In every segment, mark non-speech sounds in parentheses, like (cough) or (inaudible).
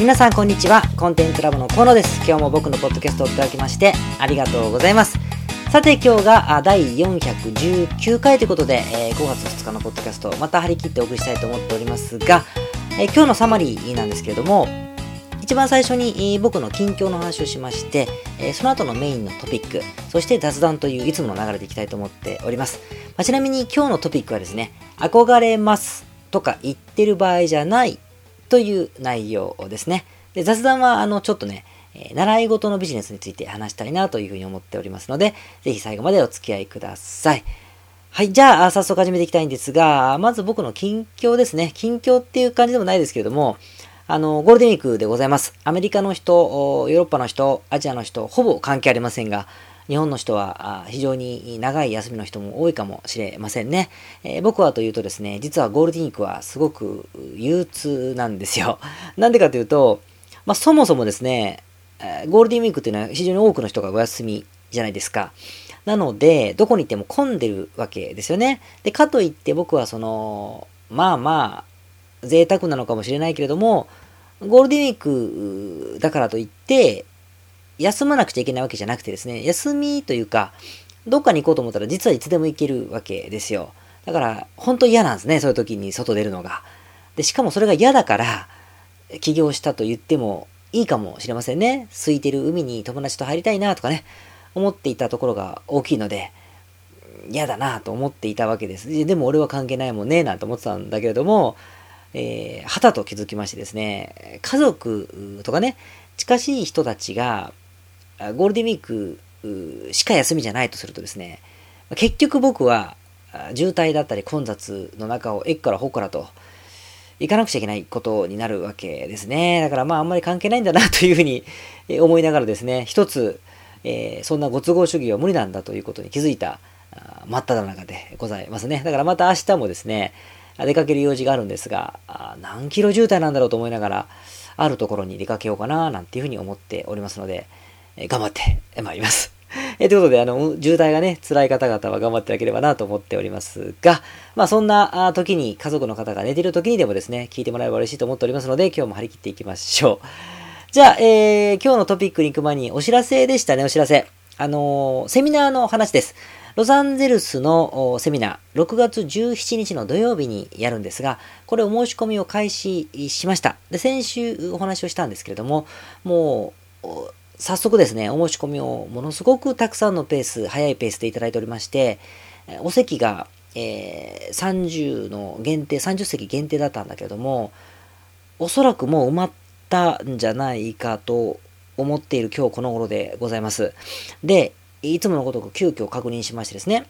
皆さんこんにちは。コンテンツラボの河野です。今日も僕のポッドキャストをいただきましてありがとうございます。さて今日が第419回ということで、えー、5月2日のポッドキャストまた張り切ってお送りしたいと思っておりますが、えー、今日のサマリーなんですけれども一番最初に僕の近況の話をしまして、えその後のメインのトピック、そして雑談といういつもの流れでいきたいと思っております。まあ、ちなみに今日のトピックはですね、憧れますとか言ってる場合じゃないという内容ですね。で雑談はあのちょっとね、え習い事のビジネスについて話したいなというふうに思っておりますので、ぜひ最後までお付き合いください。はい、じゃあ早速始めていきたいんですが、まず僕の近況ですね。近況っていう感じでもないですけれども、あの、ゴールデンウィークでございます。アメリカの人、ヨーロッパの人、アジアの人、ほぼ関係ありませんが、日本の人は非常に長い休みの人も多いかもしれませんね。えー、僕はというとですね、実はゴールデンウィークはすごく憂鬱なんですよ。(laughs) なんでかというと、まあ、そもそもですね、ゴールデンウィークっていうのは非常に多くの人がお休みじゃないですか。なので、どこに行っても混んでるわけですよね。で、かといって僕はその、まあまあ、贅沢なのかもしれないけれども、ゴールデンウィークだからといって、休まなくちゃいけないわけじゃなくてですね、休みというか、どっかに行こうと思ったら実はいつでも行けるわけですよ。だから、本当嫌なんですね、そういう時に外出るのが。で、しかもそれが嫌だから、起業したと言ってもいいかもしれませんね。空いてる海に友達と入りたいなとかね、思っていたところが大きいので、嫌だなと思っていたわけです。でも俺は関係ないもんね、なんて思ってたんだけれども、えー、はたと気づきましてですね、家族とかね、近しい人たちが、ゴールデンウィークしか休みじゃないとするとですね、結局僕は渋滞だったり混雑の中を駅からほからと行かなくちゃいけないことになるわけですね。だからまああんまり関係ないんだなというふうに思いながらですね、一つ、えー、そんなご都合主義は無理なんだということに気づいた真っ只中でございますね。だからまた明日もですね、出かける用事があるんですが、何キロ渋滞なんだろうと思いながら、あるところに出かけようかな、なんていうふうに思っておりますので、え頑張ってまいります。(laughs) えということで、あの、渋滞がね、辛い方々は頑張っていただければなと思っておりますが、まあそんな時に、家族の方が寝てる時にでもですね、聞いてもらえば嬉しいと思っておりますので、今日も張り切っていきましょう。じゃあ、えー、今日のトピックに行く前にお知らせでしたね、お知らせ。あのー、セミナーの話です。ロサンゼルスのセミナー、6月17日の土曜日にやるんですが、これお申し込みを開始しました。で、先週お話をしたんですけれども、もう、早速ですね、お申し込みをものすごくたくさんのペース、早いペースでいただいておりまして、お席が、えー、30の限定、30席限定だったんだけれども、おそらくもう埋まったんじゃないかと思っている今日この頃でございます。で、いつものごとく急遽確認しましてですね、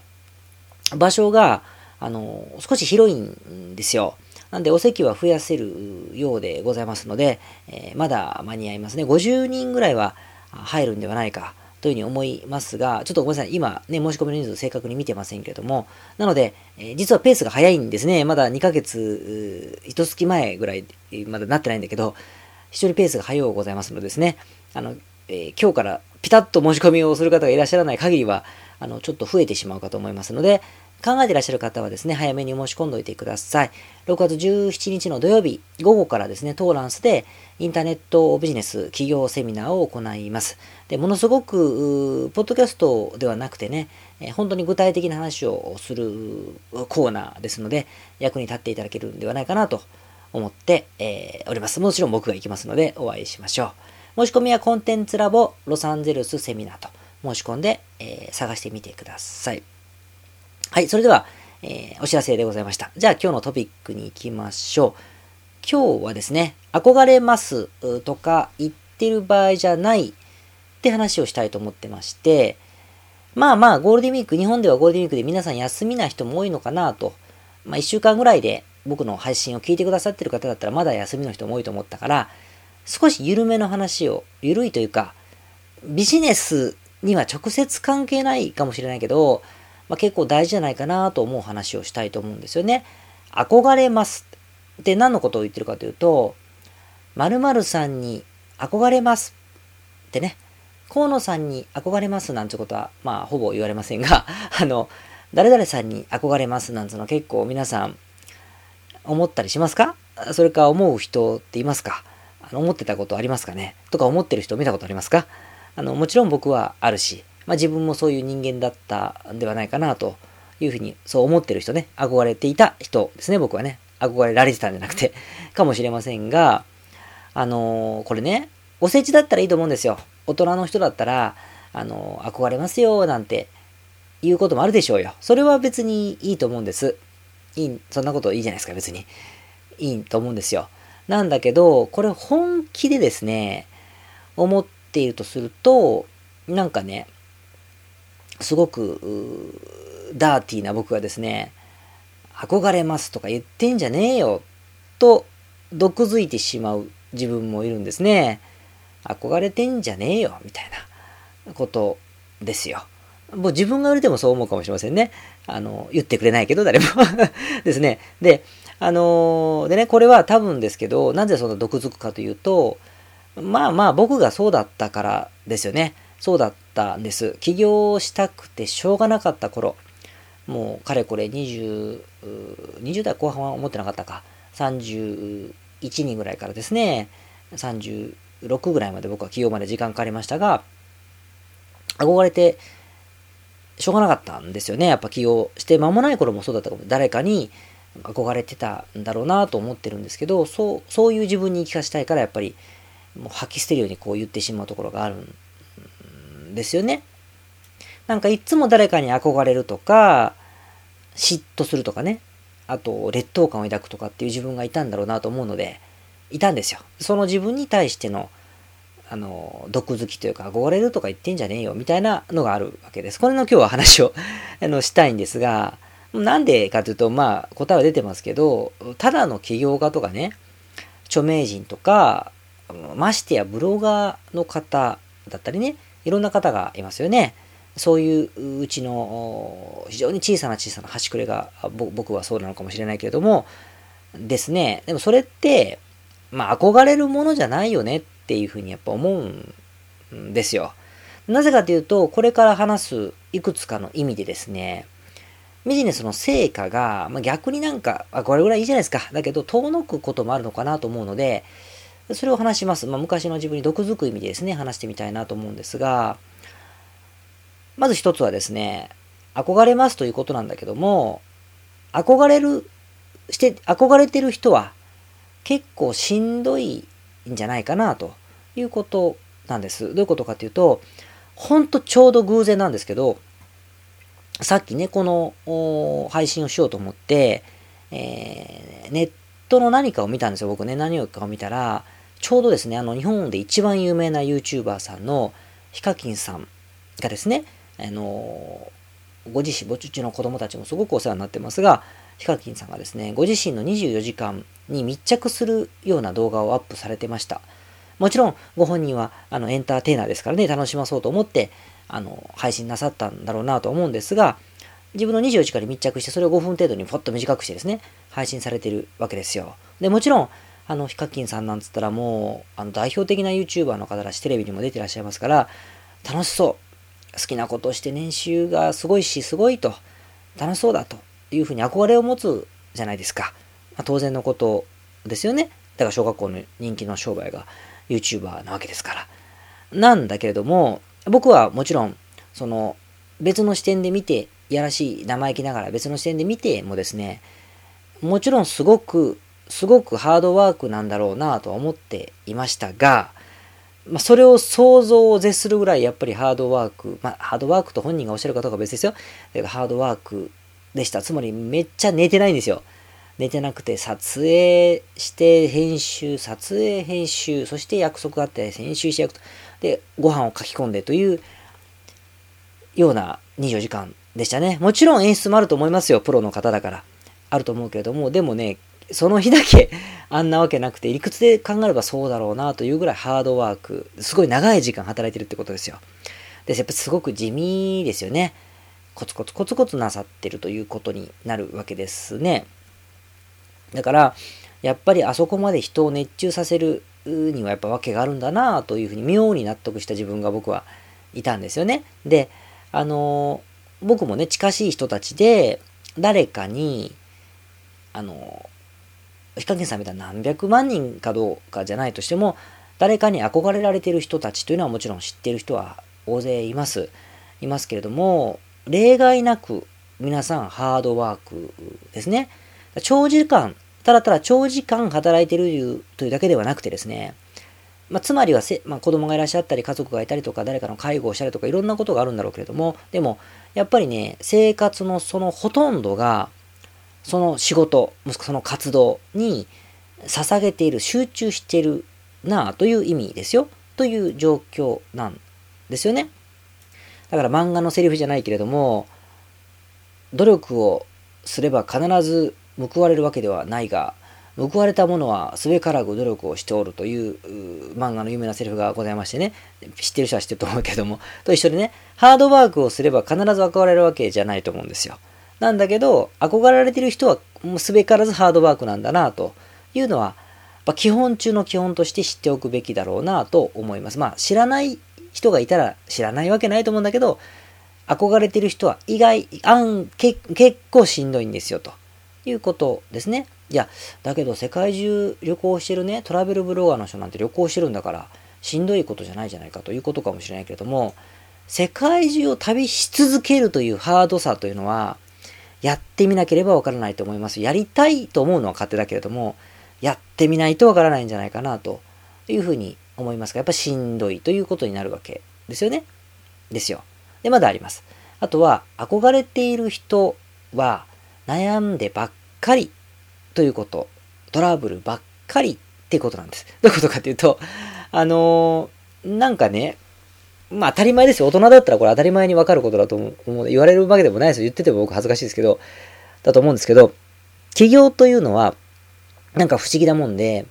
場所が、あの、少し広いんですよ。なんで、お席は増やせるようでございますので、えー、まだ間に合いますね。50人ぐらいは入るんではないかというふうに思いますが、ちょっとごめんなさい。今ね、申し込みの人数を正確に見てませんけれども、なので、え、実はペースが早いんですね。まだ2ヶ月、一月前ぐらい、まだなってないんだけど、非常にペースが早うございますのでですね、あの、えー、今日からピタッと申し込みをする方がいらっしゃらない限りは、あの、ちょっと増えてしまうかと思いますので、考えてらっしゃる方はですね、早めに申し込んでおいてください。6月17日の土曜日、午後からですね、トーランスでインターネットビジネス企業セミナーを行います。で、ものすごく、ポッドキャストではなくてね、本当に具体的な話をするコーナーですので、役に立っていただけるんではないかなと思って、えー、おります。もちろん僕が行きますので、お会いしましょう。申し込みはコンテンツラボロサンゼルスセミナーと申し込んで、えー、探してみてください。はい、それでは、えー、お知らせでございました。じゃあ今日のトピックに行きましょう。今日はですね、憧れますとか言ってる場合じゃないって話をしたいと思ってまして、まあまあゴールデンウィーク、日本ではゴールデンウィークで皆さん休みな人も多いのかなと、まあ一週間ぐらいで僕の配信を聞いてくださってる方だったらまだ休みの人も多いと思ったから、少し緩めの話を、緩いというか、ビジネスには直接関係ないかもしれないけど、まあ、結構大事じゃないかなと思う話をしたいと思うんですよね。憧れますって何のことを言ってるかというと、〇〇さんに憧れますってね、河野さんに憧れますなんてことは、まあ、ほぼ言われませんが、(laughs) あの、誰々さんに憧れますなんての結構皆さん思ったりしますか？それか思う人っていますか？あの思ってたことありますかね？とか思ってる人見たことありますか？あの、もちろん僕はあるし、まあ自分もそういう人間だったんではないかなというふうに、そう思ってる人ね、憧れていた人ですね、僕はね。憧れられてたんじゃなくて、(laughs) かもしれませんが、あのー、これね、おせちだったらいいと思うんですよ。大人の人だったら、あのー、憧れますよ、なんていうこともあるでしょうよ。それは別にいいと思うんです。いい、そんなこといいじゃないですか、別に。いいと思うんですよ。なんだけど、これ本気でですね、思っているとすると、なんかね、すごく、ダーティーな僕がですね、憧れますとか言ってんじゃねえよ、と、毒づいてしまう自分もいるんですね。憧れてんじゃねえよ、みたいなことですよ。もう自分が言われてもそう思うかもしれませんね。あの、言ってくれないけど、誰も (laughs) ですね。で、あのー、でね、これは多分ですけど、なぜそんな毒づくかというと、まあまあ僕がそうだったからですよね。そうだったんです。起業したくてしょうがなかった頃、もうかれこれ20、20代後半は思ってなかったか。31人ぐらいからですね、36ぐらいまで僕は起業まで時間かかりましたが、憧れてしょうがなかったんですよね。やっぱ起業して間もない頃もそうだったかも。誰かに憧れてたんだろうなと思ってるんですけど、そう、そういう自分に生かしたいからやっぱりもう吐き捨てるようにこう言ってしまうところがあるんですよね。なんかいっつも誰かに憧れるとか、嫉妬するとかね、あと劣等感を抱くとかっていう自分がいたんだろうなと思うので、いたんですよ。その自分に対してのあの、毒好きというか、憧れるとか言ってんじゃねえよ、みたいなのがあるわけです。これの今日は話を (laughs) あのしたいんですが、なんでかというと、まあ、答えは出てますけど、ただの起業家とかね、著名人とか、ましてやブロガーの方だったりね、いろんな方がいますよね。そういううちの非常に小さな小さな端くれが僕はそうなのかもしれないけれどもですね。でもそれって、まあ憧れるものじゃないよねっていうふうにやっぱ思うんですよ。なぜかというと、これから話すいくつかの意味でですね、ビジネスの成果が、まあ、逆になんか、あ、これぐらいいいじゃないですか。だけど、遠のくこともあるのかなと思うので、それを話します。まあ、昔の自分に毒づく意味でですね、話してみたいなと思うんですが、まず一つはですね、憧れますということなんだけども、憧れる、して、憧れてる人は結構しんどいんじゃないかなということなんです。どういうことかというと、ほんとちょうど偶然なんですけど、さっきね、この配信をしようと思って、えー、ネットの何かを見たんですよ。僕ね、何をかを見たら、ちょうどですね、あの、日本で一番有名な YouTuber さんのヒカキンさんがですね、あのご自身、ぼちちの子供たちもすごくお世話になってますが、ヒカキンさんがですね、ご自身の24時間に密着するような動画をアップされてました。もちろん、ご本人はあのエンターテイナーですからね、楽しまそうと思って、あの、配信なさったんだろうなと思うんですが、自分の24時間に密着して、それを5分程度にポッと短くしてですね、配信されてるわけですよ。で、もちろん、あの、ヒカキンさんなんつったらもう、あの、代表的な YouTuber の方だし、テレビにも出てらっしゃいますから、楽しそう。好きなことをして年収がすごいし、すごいと、楽しそうだというふうに憧れを持つじゃないですか。まあ、当然のことですよね。だから小学校の人気の商売が YouTuber なわけですから。なんだけれども、僕はもちろん、その、別の視点で見て、いやらしい生意気ながら別の視点で見てもですね、もちろんすごく、すごくハードワークなんだろうなとは思っていましたが、まあ、それを想像を絶するぐらいやっぱりハードワーク、まあ、ハードワークと本人がおっしゃるかどうか別ですよ。ハードワークでした。つまりめっちゃ寝てないんですよ。寝てなくて撮影して編集、撮影編集、そして約束があって編集して約束、で、ご飯を書き込んでというような24時間でしたね。もちろん演出もあると思いますよ。プロの方だから。あると思うけれども、でもね、その日だけ (laughs) あんなわけなくて、理屈で考えればそうだろうなというぐらいハードワーク、すごい長い時間働いてるってことですよ。で、やっぱすごく地味ですよね。コツコツコツコツなさってるということになるわけですね。だから、やっぱりあそこまで人を熱中させるにはやっぱ訳があるんだなというふうに妙に納得した自分が僕はいたんですよね。で、あの僕もね、近しい人たちで誰かに、あのヒカキンさんみたいな何百万人かどうかじゃないとしても、誰かに憧れられている人たちというのはもちろん知ってる人は大勢います。いますけれども、例外なく皆さんハードワークですね。長時間、ただただ長時間働いているというだけではなくてですね、まあ、つまりはせ、まあ、子供がいらっしゃったり、家族がいたりとか、誰かの介護をしたりとか、いろんなことがあるんだろうけれども、でも、やっぱりね、生活のそのほとんどが、その仕事、もしくはその活動に捧げている、集中してるなあという意味ですよ。という状況なんですよね。だから漫画のセリフじゃないけれども、努力をすれば必ず報われるわけではないが、報われた者はすべからく努力をしておるという漫画の有名なセリフがございましてね、知ってる人は知ってると思うけども、と一緒でね、ハードワークをすれば必ず報われるわけじゃないと思うんですよ。なんだけど、憧れられてる人はもうすべからずハードワークなんだなというのは、基本中の基本として知っておくべきだろうなと思います。まあ知らない人がいたら知らないわけないと思うんだけど、憧れてる人は意外、あん、結構しんどいんですよということですね。いや、だけど世界中旅行してるね、トラベルブロガーの人なんて旅行してるんだから、しんどいことじゃないじゃないかということかもしれないけれども、世界中を旅し続けるというハードさというのは、やってみなければわからないと思います。やりたいと思うのは勝手だけれども、やってみないとわからないんじゃないかなというふうに思いますが、やっぱしんどいということになるわけですよね。ですよ。で、まだあります。あとは、憧れている人は悩んでばっかりということ、トラブルばっかりってことなんです。どういうことかっていうと、あのー、なんかね、まあ当たり前ですよ。大人だったらこれ当たり前にわかることだと思う。言われるわけでもないですよ。言ってても僕恥ずかしいですけど、だと思うんですけど、起業というのは、なんか不思議なもんで、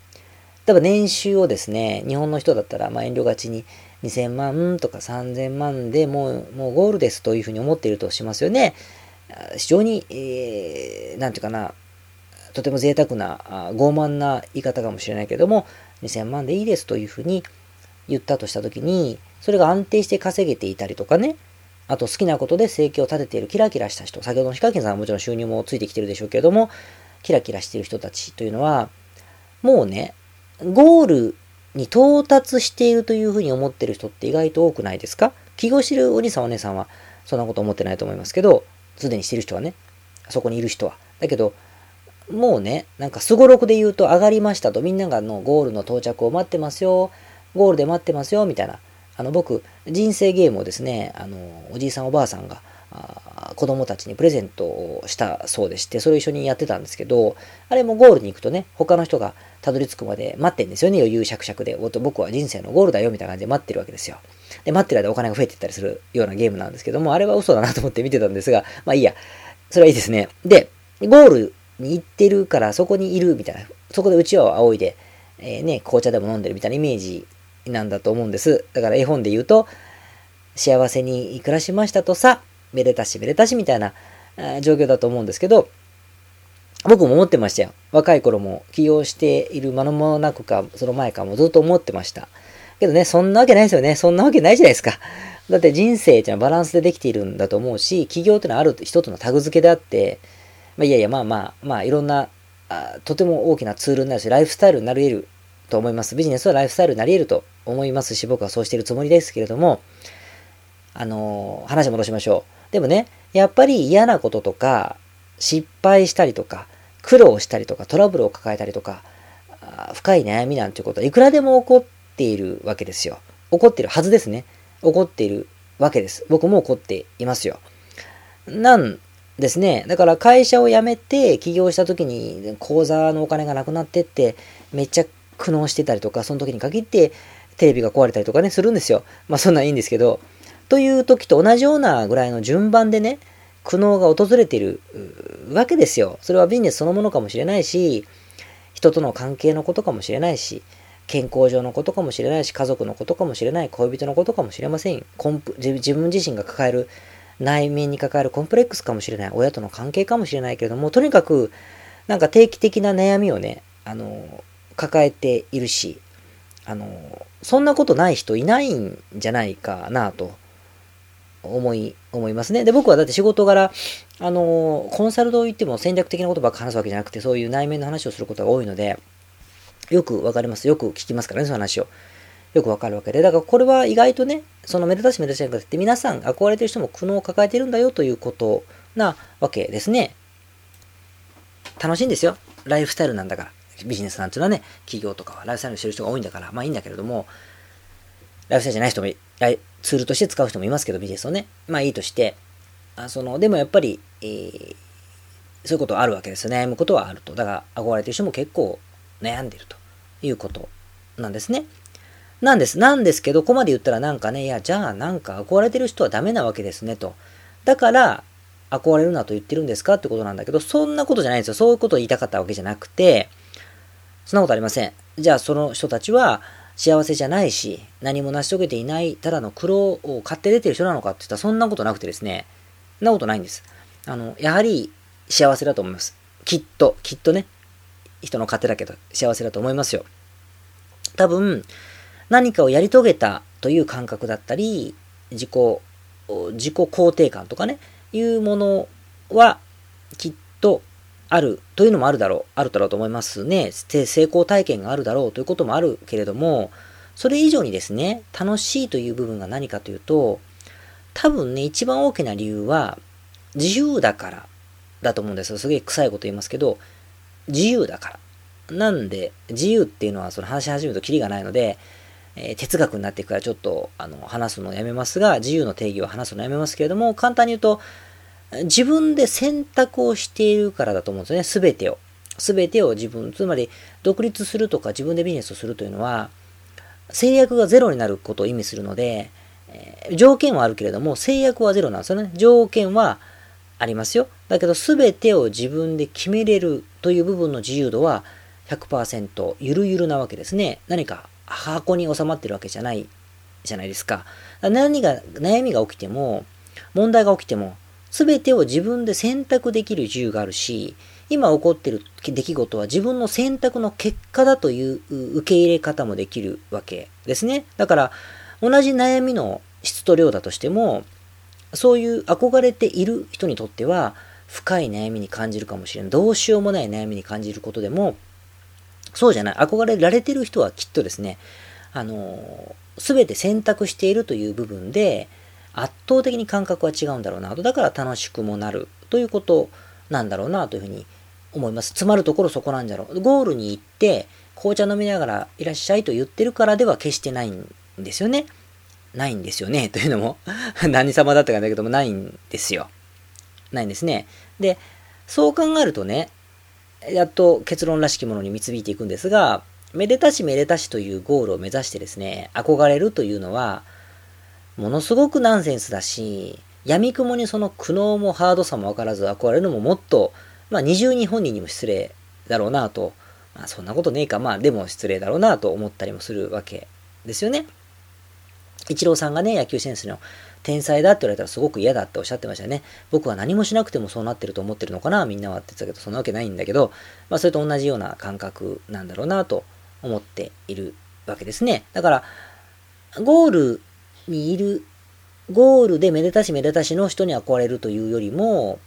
例えば年収をですね、日本の人だったら、まあ遠慮がちに2000万とか3000万でもう、もうゴールですというふうに思っているとしますよね。非常に、えー、なんていうかな、とても贅沢な、傲慢な言い方かもしれないけども、2000万でいいですというふうに言ったとしたときに、それが安定して稼げていたりとかね、あと好きなことで生計を立てているキラキラした人、先ほどのヒカキンさんはもちろん収入もついてきてるでしょうけれども、キラキラしている人たちというのは、もうね、ゴールに到達しているというふうに思ってる人って意外と多くないですか？起業してるお兄さんお姉さんはそんなこと思ってないと思いますけど、すでにしてる人はね、そこにいる人は。だけど、もうね、なんかすごろくで言うと上がりましたと、みんながのゴールの到着を待ってますよ、ゴールで待ってますよ、みたいな。あの、僕、人生ゲームをですね、あの、おじいさんおばあさんが、あ子供たちにプレゼントをしたそうでして、それを一緒にやってたんですけど、あれもゴールに行くとね、他の人がたどり着くまで待ってんですよね、余裕しゃくしゃくで。僕は人生のゴールだよ、みたいな感じで待ってるわけですよ。で、待ってる間お金が増えていったりするようなゲームなんですけども、あれは嘘だなと思って見てたんですが、まあいいや。それはいいですね。で、ゴールに行ってるからそこにいるみたいな、そこでうちわを仰いで、えー、ね、紅茶でも飲んでるみたいなイメージなんだと思うんです。だから絵本で言うと、幸せに暮らしましたとさ、めでたしめでたしみたいな状況だと思うんですけど、僕も思ってましたよ。若い頃も起業している間もなくか、その前かもずっと思ってました。けどね、そんなわけないですよね。そんなわけないじゃないですか。だって人生っていうのはバランスでできているんだと思うし、起業っていうのはある一つのタグ付けであって、まあ、いやいや、まあまあ、まあ、いろんなあ、とても大きなツールになるし、ライフスタイルになり得ると思います。ビジネスはライフスタイルになり得ると思いますし、僕はそうしているつもりですけれども、あのー、話戻しましょう。でもね、やっぱり嫌なこととか、失敗したりとか、苦労したりとか、トラブルを抱えたりとか、深い悩みなんていうことはいくらでも起こっているわけですよ。起こってるはずですね。起こっているわけです。僕も起こっていますよ。なんですね。だから会社を辞めて起業した時に口座のお金がなくなってってめっちゃ苦悩してたりとか、その時に限ってテレビが壊れたりとかね、するんですよ。まあそんなんいいんですけど、という時と同じようなぐらいの順番でね、苦悩が訪れているわけですよ。それはビジネスそのものかもしれないし、人との関係のことかもしれないし、健康上のことかもしれないし、家族のことかもしれない、恋人のことかもしれません。コンプ自分自身が抱える内面に抱えるコンプレックスかもしれない、親との関係かもしれないけれども、とにかく、なんか定期的な悩みをね、あの、抱えているし、あの、そんなことない人いないんじゃないかなと思い、思いますね。で、僕はだって仕事柄、あのコンサルと言っても戦略的なことばっか話すわけじゃなくて、そういう内面の話をすることが多いので、よくわかります。よく聞きますからね、その話を。よくわかるわけで。だからこれは意外とね、そのめでたしめでたしじゃなくて、皆さん憧れてる人も苦悩を抱えてるんだよということなわけですね。楽しいんですよ。ライフスタイルなんだから。ビジネスなんていうのはね、企業とかはライフスタイルしてる人が多いんだから、まあいいんだけれども、ライフスタイルじゃない人も、ツールとして使う人もいますけど、ビジネスをね。まあいいとして、あその、でもやっぱり、えー、そういうことはあるわけですよ。悩むことはあると。だから憧れてる人も結構悩んでるということなんですね。なんです。なんですけど、ここまで言ったらなんかね、いや、じゃあなんか憧れてる人はダメなわけですねと。だから、憧れるなと言ってるんですかってことなんだけど、そんなことじゃないんですよ。そういうことを言いたかったわけじゃなくて、そんなことありません。じゃあその人たちは幸せじゃないし、何も成し遂げていない、ただの苦労を買って出てる人なのかって言ったらそんなことなくてですね、そんなことないんです。あの、やはり幸せだと思います。きっと、きっとね、人の勝手だけど幸せだと思いますよ。多分、何かをやり遂げたという感覚だったり、自己、自己肯定感とかね、いうものはきっあるというのもあるだろう、あるだろうと思いますね。成功体験があるだろうということもあるけれども、それ以上にですね、楽しいという部分が何かというと、多分ね、一番大きな理由は、自由だからだと思うんですよ。すげえ臭いこと言いますけど、自由だから。なんで、自由っていうのはその話し始めるとキリがないので、えー、哲学になっていくからちょっとあの話すのをやめますが、自由の定義を話すのをやめますけれども、簡単に言うと、自分で選択をしているからだと思うんですよね。すべてを。すべてを自分、つまり独立するとか自分でビジネスをするというのは、制約がゼロになることを意味するので、え、条件はあるけれども、制約はゼロなんですよね。条件はありますよ。だけど、すべてを自分で決めれるという部分の自由度は100%ゆるゆるなわけですね。何か箱に収まってるわけじゃないじゃないですか。何が、悩みが起きても、問題が起きても、全てを自分で選択できる自由があるし、今起こってる出来事は自分の選択の結果だという受け入れ方もできるわけですね。だから、同じ悩みの質と量だとしても、そういう憧れている人にとっては、深い悩みに感じるかもしれない。どうしようもない悩みに感じることでも、そうじゃない。憧れられてる人はきっとですね、あの、すべて選択しているという部分で、圧倒的に感覚は違うんだろうなと。だから楽しくもなるということなんだろうなというふうに思います。詰まるところそこなんじゃろう。ゴールに行って、紅茶飲みながらいらっしゃいと言ってるからでは決してないんですよね。ないんですよね。(laughs) というのも何様だったかだけども、ないんですよ。ないんですね。で、そう考えるとね、やっと結論らしきものに導いていくんですが、めでたしめでたしというゴールを目指してですね、憧れるというのは、ものすごくナンセンスだし、闇雲にその苦悩もハードさもわからず憧れるのももっと、まあ二重に本人にも失礼だろうなと、まあそんなことねえか、まあでも失礼だろうなと思ったりもするわけですよね。イチローさんがね、野球選手の天才だって言われたらすごく嫌だっておっしゃってましたよね。僕は何もしなくてもそうなってると思ってるのかな、みんなはって言ってたけど、そんなわけないんだけど、まあそれと同じような感覚なんだろうなと思っているわけですね。だから、ゴールにいる、ゴールでめでたしめでたしの人に憧れるというよりも、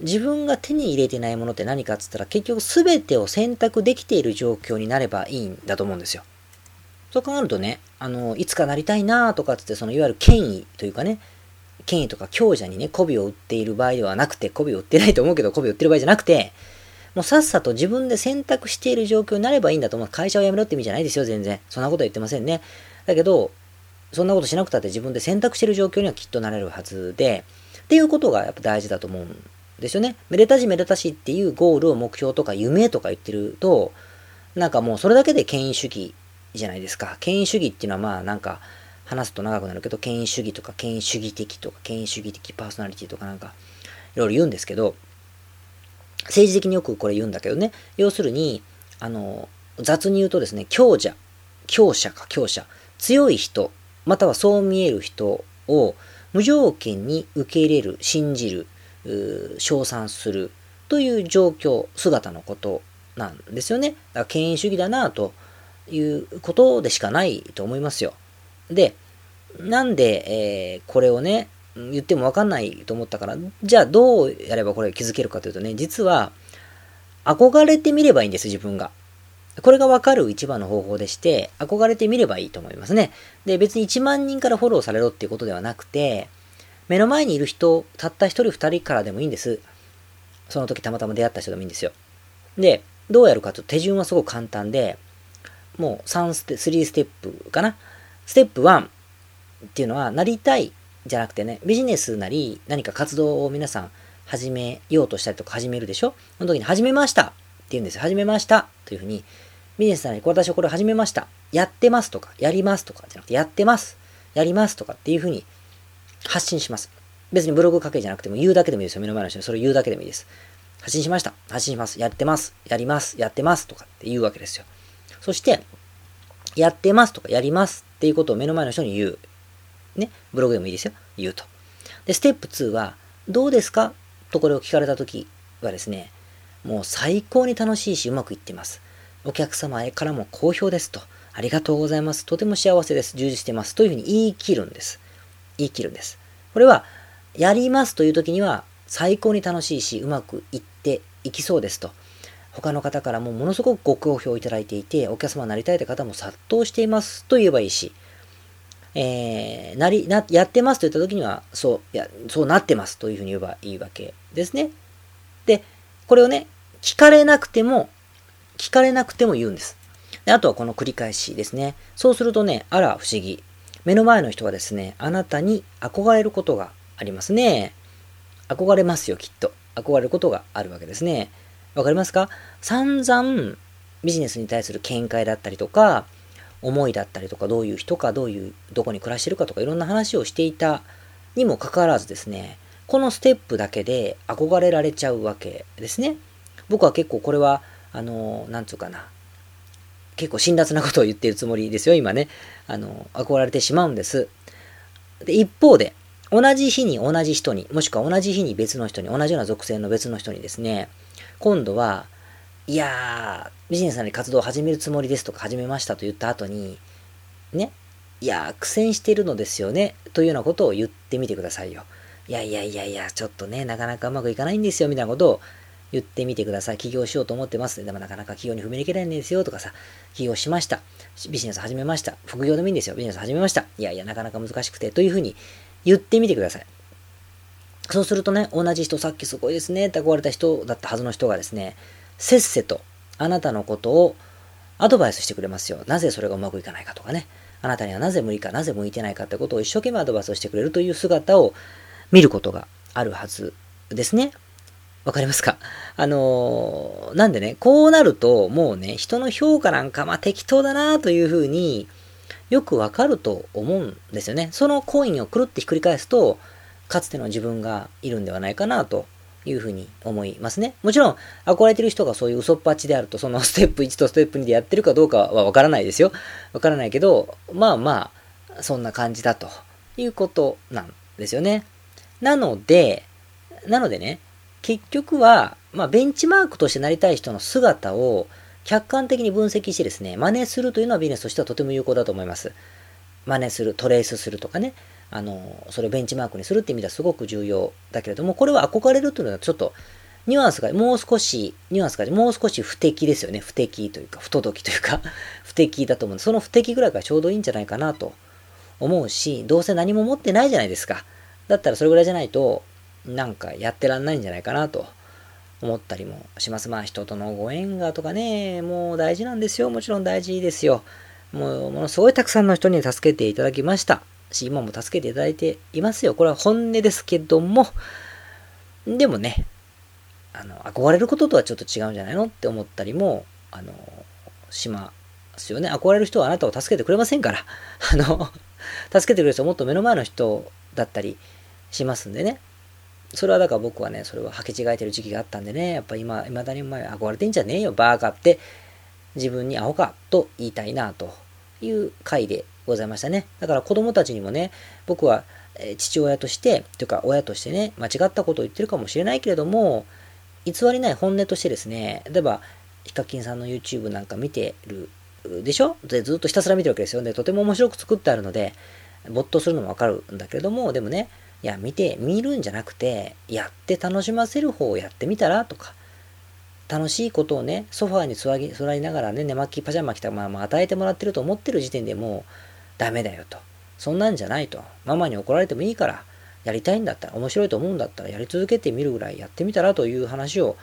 自分が手に入れてないものって何かっつったら結局全てを選択できている状況になればいいんだと思うんですよ。そう考えるとね、あの、いつかなりたいなとかつって、そのいわゆる権威というかね、権威とか強者にね、媚びを売っている場合ではなくて、媚びを売ってないと思うけど、媚びを売ってる場合じゃなくて、もうさっさと自分で選択している状況になればいいんだと思う。会社を辞めろって意味じゃないですよ、全然。そんなことは言ってませんね。だけど、そんなことしなくたって自分で選択してる状況にはきっとなれるはずで、っていうことがやっぱ大事だと思うんですよね。めでたしめでたしっていうゴールを目標とか夢とか言ってると、なんかもうそれだけで権威主義じゃないですか。権威主義っていうのはまあなんか話すと長くなるけど、権威主義とか権威主義的とか権威主義的パーソナリティとかなんかいろいろ言うんですけど、政治的によくこれ言うんだけどね。要するに、あの、雑に言うとですね、強者、強者か強者、強い人、またはそう見える人を無条件に受け入れる、信じる、称賛するという状況、姿のことなんですよね。だから権威主義だなということでしかないと思いますよ。で、なんで、えー、これをね、言ってもわかんないと思ったから、じゃあどうやればこれ気づけるかというとね、実は、憧れてみればいいんです、自分が。これがわかる一番の方法でして、憧れてみればいいと思いますね。で、別に1万人からフォローされろっていうことではなくて、目の前にいる人、たった1人2人からでもいいんです。その時たまたま出会った人でもいいんですよ。で、どうやるかと手順はすごく簡単で、もう3ステ、3ステップかな？ステップ1っていうのは、なりたいじゃなくてね、ビジネスなり何か活動を皆さん始めようとしたりとか始めるでしょ？その時に始めましたって言うんですよ。始めましたというふうに、ビジネスなり、私はこれ始めました。やってますとか、やりますとかじゃなくて、やってます。やりますとかっていうふうに発信します。別にブログ書けじゃなくても言うだけでもいいですよ。目の前の人にそれを言うだけでもいいです。発信しました。発信します。やってます。やります。やってます。とかって言うわけですよ。そして、やってますとかやりますっていうことを目の前の人に言う。ね。ブログでもいいですよ。言うと。で、ステップ2は、どうですか？とこれを聞かれたときはですね、もう最高に楽しいしうまくいってます。お客様へからも好評ですと。ありがとうございます。とても幸せです。充実してます。というふうに言い切るんです。言い切るんです。これは、やりますという時には最高に楽しいし、うまくいっていきそうですと。他の方からもものすごくご好評いただいていて、お客様になりたいという方も殺到していますと言えばいいし、えー、なり、な、やってますと言った時には、そう、や、そうなってますというふうに言えばいいわけですね。で、これをね、聞かれなくても、聞かれなくても言うんです。であとはこの繰り返しですね。そうするとね、あら不思議。目の前の人はですね、あなたに憧れることがありますね。憧れますよ、きっと。憧れることがあるわけですね。わかりますか？散々ビジネスに対する見解だったりとか、思いだったりとか、どういう人か、どういう、どこに暮らしてるかとか、いろんな話をしていたにもかかわらずですね、このステップだけで憧れられちゃうわけですね。僕は結構これは、あの、なんつうかな、結構辛辣なことを言ってるつもりですよ、今ね。あの、憧れてしまうんです。で、一方で、同じ日に同じ人に、もしくは同じ日に別の人に、同じような属性の別の人にですね、今度は、いやー、ビジネスなり活動を始めるつもりですとか始めましたと言った後に、ね、いやー、苦戦してるのですよね、というようなことを言ってみてくださいよ。いやいやいやいや、ちょっとね、なかなかうまくいかないんですよ、みたいなことを言ってみてください。起業しようと思ってます。でもなかなか起業に踏み抜けないんですよ、とかさ、起業しました。ビジネス始めました。副業でもいいんですよ。ビジネス始めました。いやいや、なかなか難しくて、というふうに言ってみてください。そうするとね、同じ人、さっきすごいですねって憧れた人だったはずの人がですね、せっせとあなたのことをアドバイスしてくれますよ。なぜそれがうまくいかないかとかね。あなたにはなぜ無理か、なぜ向いてないかってことを一生懸命アドバイスをしてくれるという姿を見ることがあるはずですね。わかりますか？あのー、なんでね、こうなると、もうね、人の評価なんか、まあ適当だなというふうによくわかると思うんですよね。そのコインをくるってひっくり返すと、かつての自分がいるんではないかなというふうに思いますね。もちろん、憧れてる人がそういう嘘っぱちであると、そのステップ1とステップ2でやってるかどうかはわからないですよ。わからないけど、まあまあ、そんな感じだということなんですよね。なので、なのでね、結局は、まあ、ベンチマークとしてなりたい人の姿を客観的に分析してですね、真似するというのはビジネスとしてはとても有効だと思います。真似する、トレースするとかね、あの、それをベンチマークにするって意味ではすごく重要だけれども、これは憧れるというのはちょっと、ニュアンスがもう少し、ニュアンスがもう少し不適ですよね。不適というか、不届きというか (laughs) 不適だと思うんで、その不適ぐらいがちょうどいいんじゃないかなと思うし、どうせ何も持ってないじゃないですか。だったらそれぐらいじゃないと、なんかやってらんないんじゃないかなと思ったりもします。まあ人とのご縁がとかね、もう大事なんですよ。もちろん大事ですよ。もうものすごいたくさんの人に助けていただきました。し、今も助けていただいていますよ。これは本音ですけども、でもね、あの、憧れることとはちょっと違うんじゃないのって思ったりも、あの、しますよね。憧れる人はあなたを助けてくれませんから。あの、助けてくれる人はもっと目の前の人だったりしますんでね。それはだから僕はね、それは履き違えてる時期があったんでね、やっぱ今、未だに前憧れてんじゃねえよ、バーカって自分にアホかと言いたいなという回でございましたね。だから子供たちにもね、僕は父親として、というか親としてね、間違ったことを言ってるかもしれないけれども、偽りない本音としてですね、例えば、ヒカキンさんの YouTube なんか見てるでしょ？でずっとひたすら見てるわけですよ。で、とても面白く作ってあるので、没頭するのもわかるんだけれども、でもね、いや、見て、見るんじゃなくて、やって楽しませる方をやってみたらとか、楽しいことをね、ソファーに座り座りながらね、寝巻き、パジャマ着たまま与えてもらってると思ってる時点でもうダメだよと。そんなんじゃないと。ママに怒られてもいいから、やりたいんだったら、面白いと思うんだったら、やり続けてみるぐらいやってみたらという話を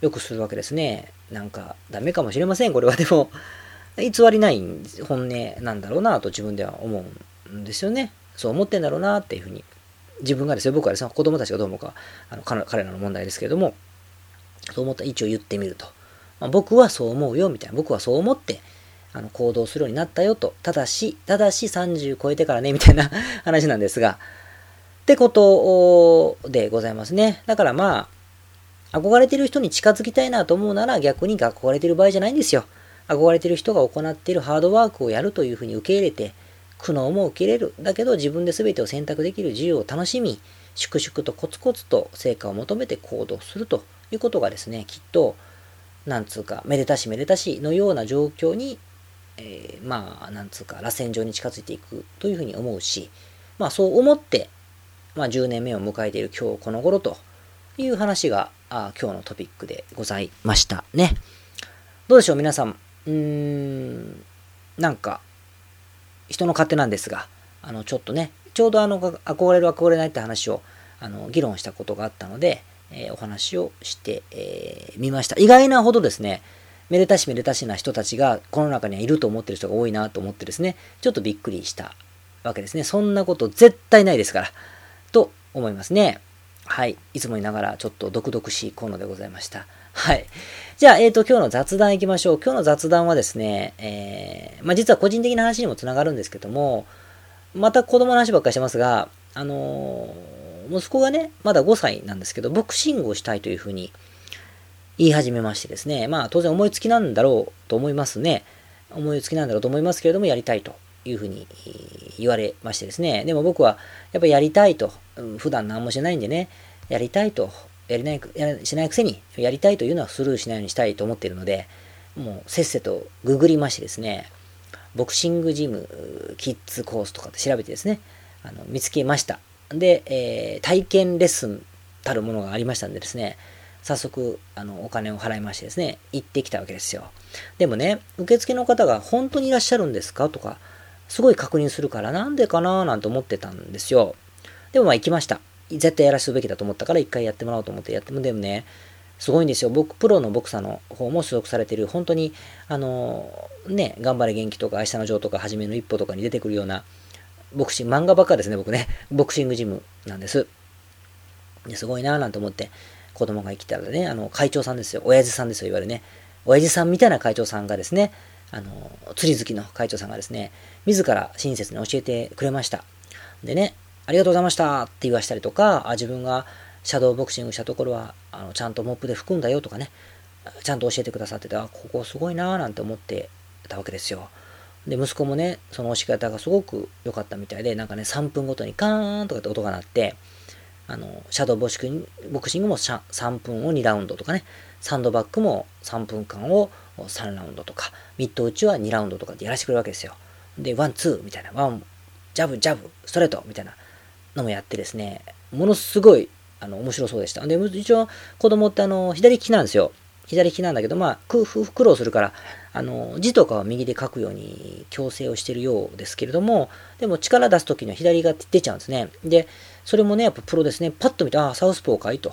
よくするわけですね。なんか、ダメかもしれません。これはでも、(laughs) 偽りない本音なんだろうなと自分では思うんですよね。そう思ってんだろうなっていうふうに。自分がですよ、僕はですね、子供たちがどう思うか、あの彼らの問題ですけれども、そう思った一応言ってみると。まあ、僕はそう思うよ、みたいな。僕はそう思って、あの行動するようになったよと。ただし、ただし30超えてからね、みたいな (laughs) 話なんですが、ってことでございますね。だからまあ、憧れてる人に近づきたいなと思うなら逆に憧れてる場合じゃないんですよ。憧れてる人が行っているハードワークをやるというふうに受け入れて、苦悩も受け入れる。だけど自分で全てを選択できる自由を楽しみ、粛々とコツコツと成果を求めて行動するということがですね、きっと、なんつうか、めでたしめでたしのような状況に、えー、まあ、なんつうか、螺旋状に近づいていくというふうに思うし、まあそう思ってまあ、10年目を迎えている今日この頃という話があ今日のトピックでございましたね。どうでしょう皆さん。うーん、なんか、人の勝手なんですが、あの、ちょっとね、ちょうどあの、憧れる憧れないって話を、あの、議論したことがあったので、えー、お話をしてみ、えー、見ました。意外なほどですね、めでたしめでたしな人たちがこの中にはいると思ってる人が多いなと思ってですね、ちょっとびっくりしたわけですね。そんなこと絶対ないですから。と思いますね。はい。いつもにながらちょっと毒々しいコーナーでございました。はい。じゃあ、えっ、ー、と、今日の雑談行きましょう。今日の雑談はですね、えー、まあ、実は個人的な話にもつながるんですけども、また子供の話ばっかりしてますが、あのー、息子がね、まだ5歳なんですけど、ボクシングをしたいというふうに言い始めましてですね、まあ、当然思いつきなんだろうと思いますね。思いつきなんだろうと思いますけれども、やりたいというふうに言われましてですね。でも僕はやっぱりやりたいと、普段何もしないんでね、やりたいと、やりない、やしないくせに、やりたいというのはスルーしないようにしたいと思っているので、もうせっせとググりましてですね、ボクシングジム、キッズコースとかって調べてですね、あの見つけました。で、えー、体験レッスンたるものがありましたんでですね、早速、あの、お金を払いましてですね、行ってきたわけですよ。でもね、受付の方が本当にいらっしゃるんですかとか、すごい確認するからなんでかななんて思ってたんですよ。でもまあ行きました。絶対やらせるべきだと思ったから一回やってもらおうと思ってやっても、でもね、すごいんですよ。僕、プロのボクサーの方も所属されてる、本当に、あの、ね、頑張れ元気とか、明日のジョーとか、はじめの一歩とかに出てくるような、ボクシング、漫画ばっかですね、僕ね。ボクシングジムなんです。ですごいなぁなんて思って、子供が生きたらね、あの、会長さんですよ。親父さんですよ、いわゆるね。親父さんみたいな会長さんがですね、あの、釣り好きの会長さんがですね、自ら親切に教えてくれました。でね、ありがとうございましたって言わしたりとか、あ自分がシャドーボクシングしたところは、あのちゃんとモップで拭くんだよとかね、ちゃんと教えてくださってて、あ、ここすごいなーなんて思ってたわけですよ。で、息子もね、その教え方がすごく良かったみたいで、なんかね、3分ごとにカーンとかって音が鳴って、あの、シャドーボクシングボクシングも3分を2ラウンドとかね、サンドバッグも3分間を3ラウンドとか、ミット打ちは2ラウンドとかってやらせてくれるわけですよ。で、ワン、ツーみたいな、ワン、ジャブ、ジャブ、ストレートみたいなのもやってですね、ものすごい、あの、面白そうでした。で、一応、子供ってあの、左利きなんですよ。左利きなんだけど、まあ、苦労するから、あの、字とかは右で書くように強制をしてるようですけれども、でも力出すときには左が出ちゃうんですね。で、それもね、やっぱプロですね。パッと見て、ああ、サウスポーかいと。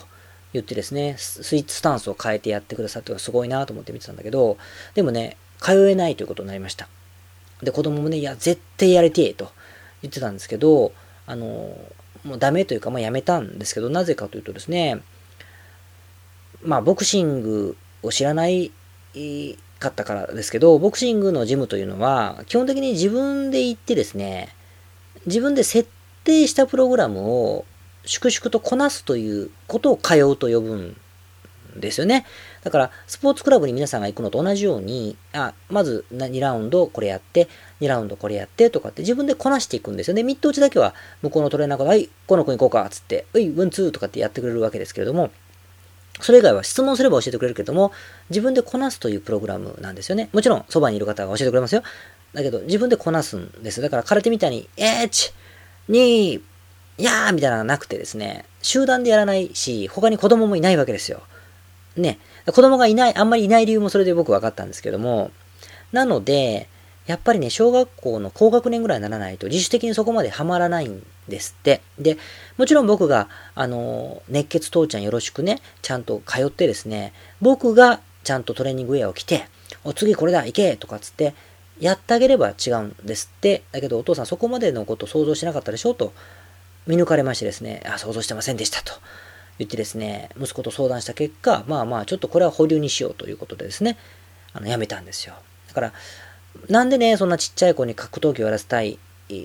言ってですね、スイッチスタンスを変えてやってくださってすごいなと思って見てたんだけど、でもね、通えないということになりました。で、子供もね、いや、絶対やれてえと言ってたんですけど、あの、もうダメというか、まあやめたんですけど、なぜかというとですね、まあボクシングを知らないかったからですけど、ボクシングのジムというのは、基本的に自分で行ってですね、自分で設定したプログラムを粛々とこなすということを通うと呼ぶんですよね。だから、スポーツクラブに皆さんが行くのと同じように、あ、まず2ラウンドこれやって、2ラウンドこれやってとかって自分でこなしていくんですよね。ミッド打ちだけは向こうのトレーナーが、はい、この子に行こうかっ、つって、うい、ワンツーとかってやってくれるわけですけれども、それ以外は質問すれば教えてくれるけども、自分でこなすというプログラムなんですよね。もちろん、そばにいる方は教えてくれますよ。だけど、自分でこなすんです。だから、空手みたいに、1、2、いやーみたいなのがなくてですね、集団でやらないし、他に子供もいないわけですよ。ね。子供がいない、あんまりいない理由もそれで僕分かったんですけども、なので、やっぱりね、小学校の高学年ぐらいにならないと自主的にそこまでハマらないんですって。で、もちろん僕が、あの、熱血父ちゃんよろしくね、ちゃんと通ってですね、僕がちゃんとトレーニングウェアを着て、お、次これだ、行けとかっつって、やってあげれば違うんですって。だけどお父さんそこまでのこと想像しなかったでしょと見抜かれましてですね、あ、想像してませんでしたと言ってですね、息子と相談した結果、まあまあちょっとこれは保留にしようということでですね、あの、やめたんですよ。だから、なんでね、そんなちっちゃい子に格闘技をやらせたい、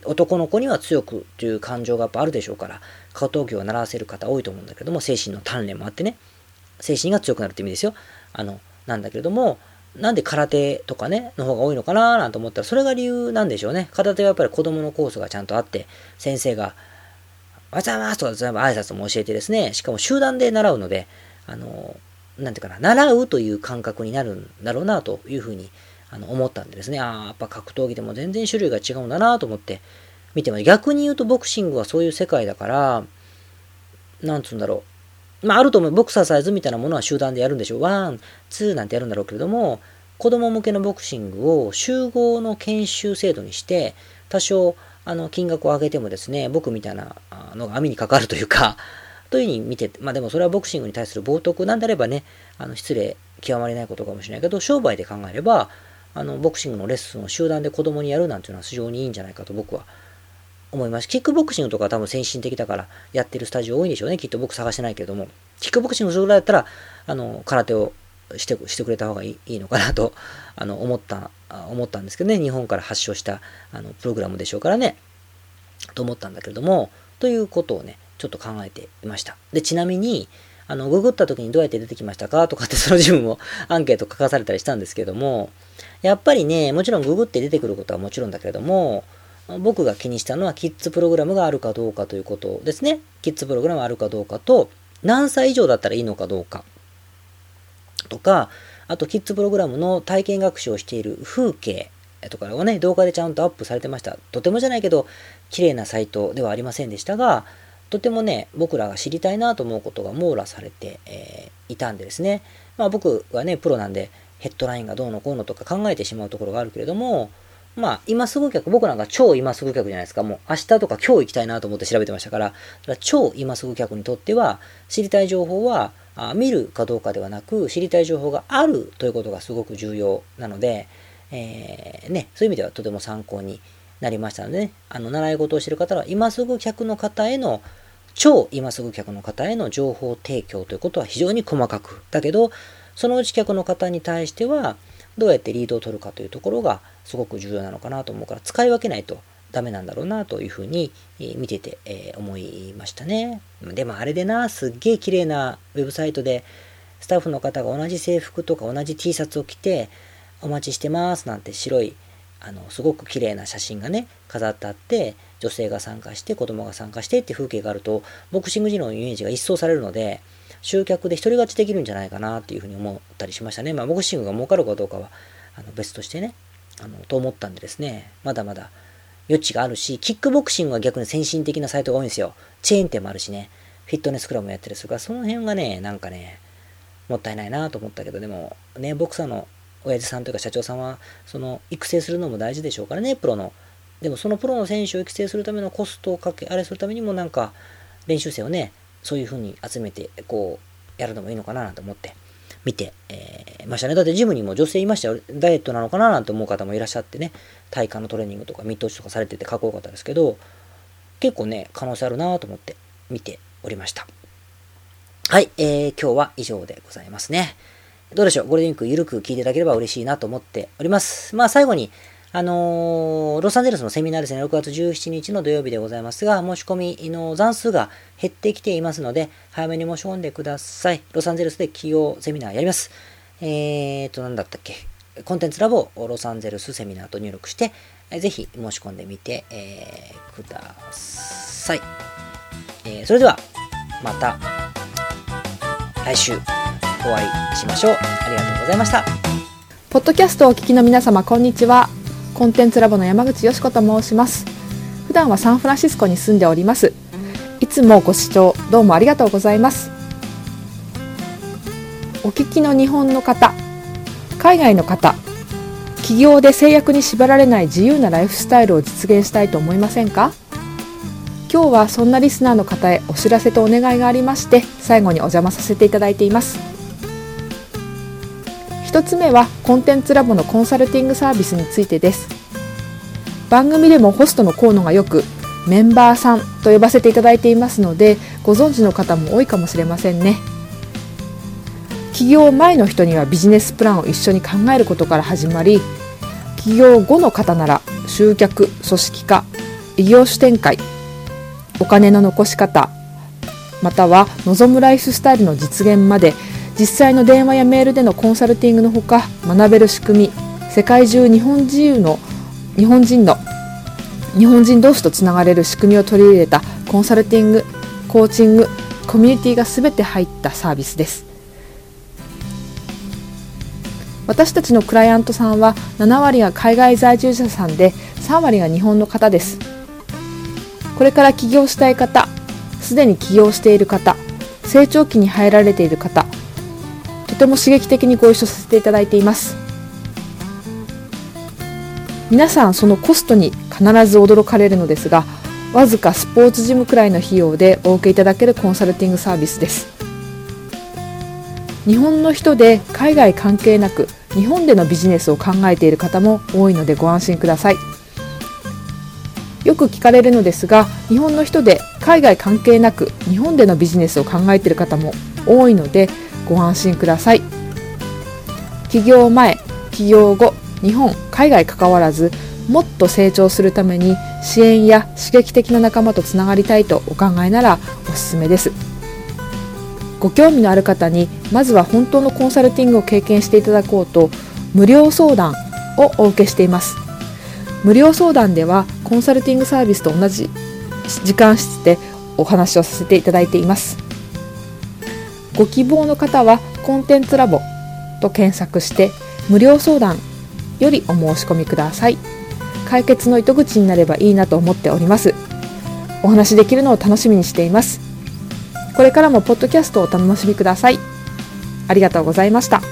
男の子には強くという感情がやっぱあるでしょうから、格闘技を習わせる方多いと思うんだけども、精神の鍛錬もあってね、精神が強くなるって意味ですよ。あの、なんだけれども、なんで空手とかね、の方が多いのかななんて思ったら、それが理由なんでしょうね。空手はやっぱり子供のコースがちゃんとあって、先生が、おはようござと挨拶も教えてですね、しかも集団で習うので、あの、なんていうかな、習うという感覚になるんだろうなというふうにあの思ったんでですね、ああ、やっぱ格闘技でも全然種類が違うんだなと思って見てます。逆に言うとボクシングはそういう世界だから、なんつうんだろう。まあ、あると思う。ボクササイズみたいなものは集団でやるんでしょう。ワン、ツーなんてやるんだろうけれども、子供向けのボクシングを集合の研修制度にして、多少、あの、金額を上げてもですね、僕みたいなのが網にかかるというか、(laughs) というふうに見て、まあでもそれはボクシングに対する冒涜なんであればね、あの、失礼極まりないことかもしれないけど、商売で考えれば、あの、ボクシングのレッスンを集団で子供にやるなんていうのは非常にいいんじゃないかと僕は思います。キックボクシングとか多分先進的だからやってるスタジオ多いんでしょうね。きっと僕探してないけれども。キックボクシングするぐらいだったら、あの、空手をしてしてくれた方がいいのかなと (laughs) あの思った思ったんですけどね日本から発祥したあのプログラムでしょうからねと思ったんだけれどもということをねちょっと考えていましたでちなみにあのググった時にどうやって出てきましたか？とかってその自分も (laughs) アンケート書かされたりしたんですけどもやっぱりねもちろんググって出てくることはもちろんだけれども僕が気にしたのはキッズプログラムがあるかどうかということですね。キッズプログラムあるかどうかと、何歳以上だったらいいのかどうか。とか、あとキッズプログラムの体験学習をしている風景とかをね、動画でちゃんとアップされてました。とてもじゃないけど、綺麗なサイトではありませんでしたが、とてもね、僕らが知りたいなと思うことが網羅されて、えー、いたんでですね。まあ僕はね、プロなんで、ヘッドラインがどうのこうのとか考えてしまうところがあるけれども、まあ、今すぐ客、僕なんか超今すぐ客じゃないですか。もう明日とか今日行きたいなと思って調べてましたから、から超今すぐ客にとっては、知りたい情報はあ見るかどうかではなく、知りたい情報があるということがすごく重要なので、えー、ね、そういう意味ではとても参考になりましたので、ね、あの、習い事をしている方は、今すぐ客の方への、超今すぐ客の方への情報提供ということは非常に細かく、だけど、そのうち客の方に対しては、どうやってリードを取るかというところがすごく重要なのかなと思うから、使い分けないとダメなんだろうなというふうに見てて、え、思いましたね。でもあれでな、すっげえ綺麗なウェブサイトで、スタッフの方が同じ制服とか同じ T シャツを着て、お待ちしてますなんて白い、あの、すごく綺麗な写真がね、飾ってあって、女性が参加して、子供が参加してって風景があると、ボクシング時のイメージが一掃されるので、集客で独り勝ちできるんじゃないかなっていうふうに思ったりしましたね。まあ、ボクシングが儲かるかどうかはあの別としてね、あの、と思ったんでですね、まだまだ余地があるし、キックボクシングは逆に先進的なサイトが多いんですよ。チェーン店もあるしね、フィットネスクラブもやってるするから、その辺がね、なんかね、もったいないなと思ったけど、でも、ね、ボクサーの親父さんというか社長さんは、その、育成するのも大事でしょうからね、プロの。でも、そのプロの選手を育成するためのコストをかけ、あれするためにもなんか、練習生をね、そういう風に集めて、こう、やるのもいいのかななんて思って見て、えー、ましたね。だってジムにも女性いましたよ。ダイエットなのかななんて思う方もいらっしゃってね、体幹のトレーニングとかミット打ちとかされててかっこよかったですけど、結構ね、可能性あるなと思って見ておりました。はい、えー、今日は以上でございますね。どうでしょう？ゴールデンウィーク緩く聞いていただければ嬉しいなと思っております。まあ最後に、あのー、ロサンゼルスのセミナーですね、6月17日の土曜日でございますが、申し込みの残数が減ってきていますので、早めに申し込んでください。ロサンゼルスで企業セミナーやります。えーと、なんだったっけ。コンテンツラボロサンゼルスセミナーと入力して、ぜひ申し込んでみて、えー、ください。えー、それでは、また来週お会いしましょう。ありがとうございました。ポッドキャストをお聞きの皆様、こんにちは。コンテンツラボの山口よしこと申します。普段はサンフランシスコに住んでおります。いつもご視聴どうもありがとうございますお聞きの日本の方海外の方企業で制約に縛られない自由なライフスタイルを実現したいと思いませんか？今日はそんなリスナーの方へお知らせとお願いがありまして最後にお邪魔させていただいています一つ目はコンテンツラボのコンサルティングサービスについてです。番組でもホストの河野がよくメンバーさんと呼ばせていただいていますのでご存知の方も多いかもしれませんね。起業前の人にはビジネスプランを一緒に考えることから始まり起業後の方なら集客組織化異業種展開お金の残し方または望むライフスタイルの実現まで実際の電話やメールでのコンサルティングのほか学べる仕組み世界中日本人の日本人の日本人同士とつながれる仕組みを取り入れたコンサルティングコーチングコミュニティが全て入ったサービスです。私たちのクライアントさんは7割が海外在住者さんで3割が日本の方です。これから起業したい方すでに起業している方成長期に入られている方ても刺激的にご一緒させていただいています。皆さんそのコストに必ず驚かれるのですがわずかスポーツジムくらいの費用でお受けいただけるコンサルティングサービスです。日本の人で海外関係なく日本でのビジネスを考えている方も多いのでご安心ください。よく聞かれるのですが日本の人で海外関係なく日本でのビジネスを考えている方も多いのでご安心ください。起業前起業後日本海外関わらずもっと成長するために支援や刺激的な仲間とつながりたいとお考えならおすすめです。ご興味のある方にまずは本当のコンサルティングを経験していただこうと無料相談をお受けしています。無料相談ではコンサルティングサービスと同じ時間室でお話をさせていただいています。ご希望の方はコンテンツラボと検索して無料相談よりお申し込みください。解決の糸口になればいいなと思っております。お話できるのを楽しみにしています。これからもポッドキャストをお楽しみください。ありがとうございました。